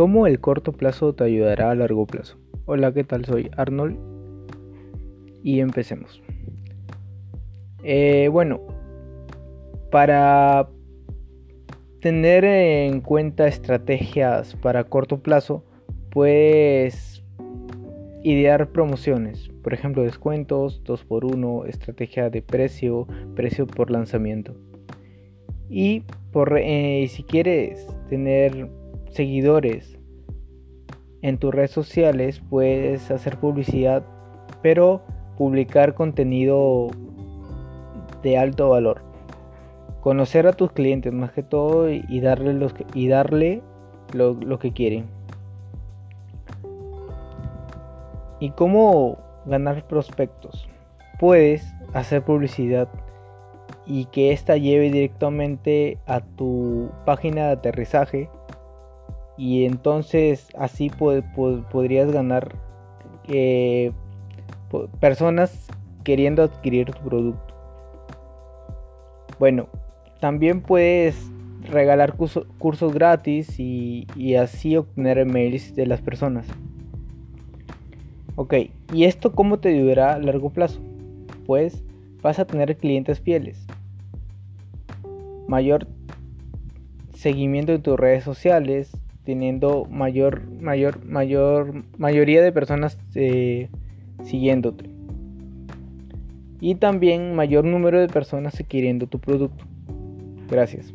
¿Cómo el corto plazo te ayudará a largo plazo? Hola, ¿qué tal? Soy Arnold y empecemos. Eh, bueno, para tener en cuenta estrategias para corto plazo, puedes idear promociones, por ejemplo, descuentos, 2x1, estrategia de precio, precio por lanzamiento. Y por, eh, si quieres tener seguidores en tus redes sociales, puedes hacer publicidad, pero publicar contenido de alto valor. Conocer a tus clientes más que todo y darle, y darle lo, lo que quieren. ¿Y cómo ganar prospectos? Puedes hacer publicidad y que ésta lleve directamente a tu página de aterrizaje y entonces así podrías ganar eh, personas queriendo adquirir tu producto. Bueno, también puedes regalar cursos gratis y, así obtener mails de las personas. Ok, ¿y esto cómo te ayudará a largo plazo? Pues vas a tener clientes fieles, mayor seguimiento en tus redes sociales, teniendo mayor, mayor, mayor, mayoría de personas eh, siguiéndote. Y también mayor número de personas adquiriendo tu producto. Gracias.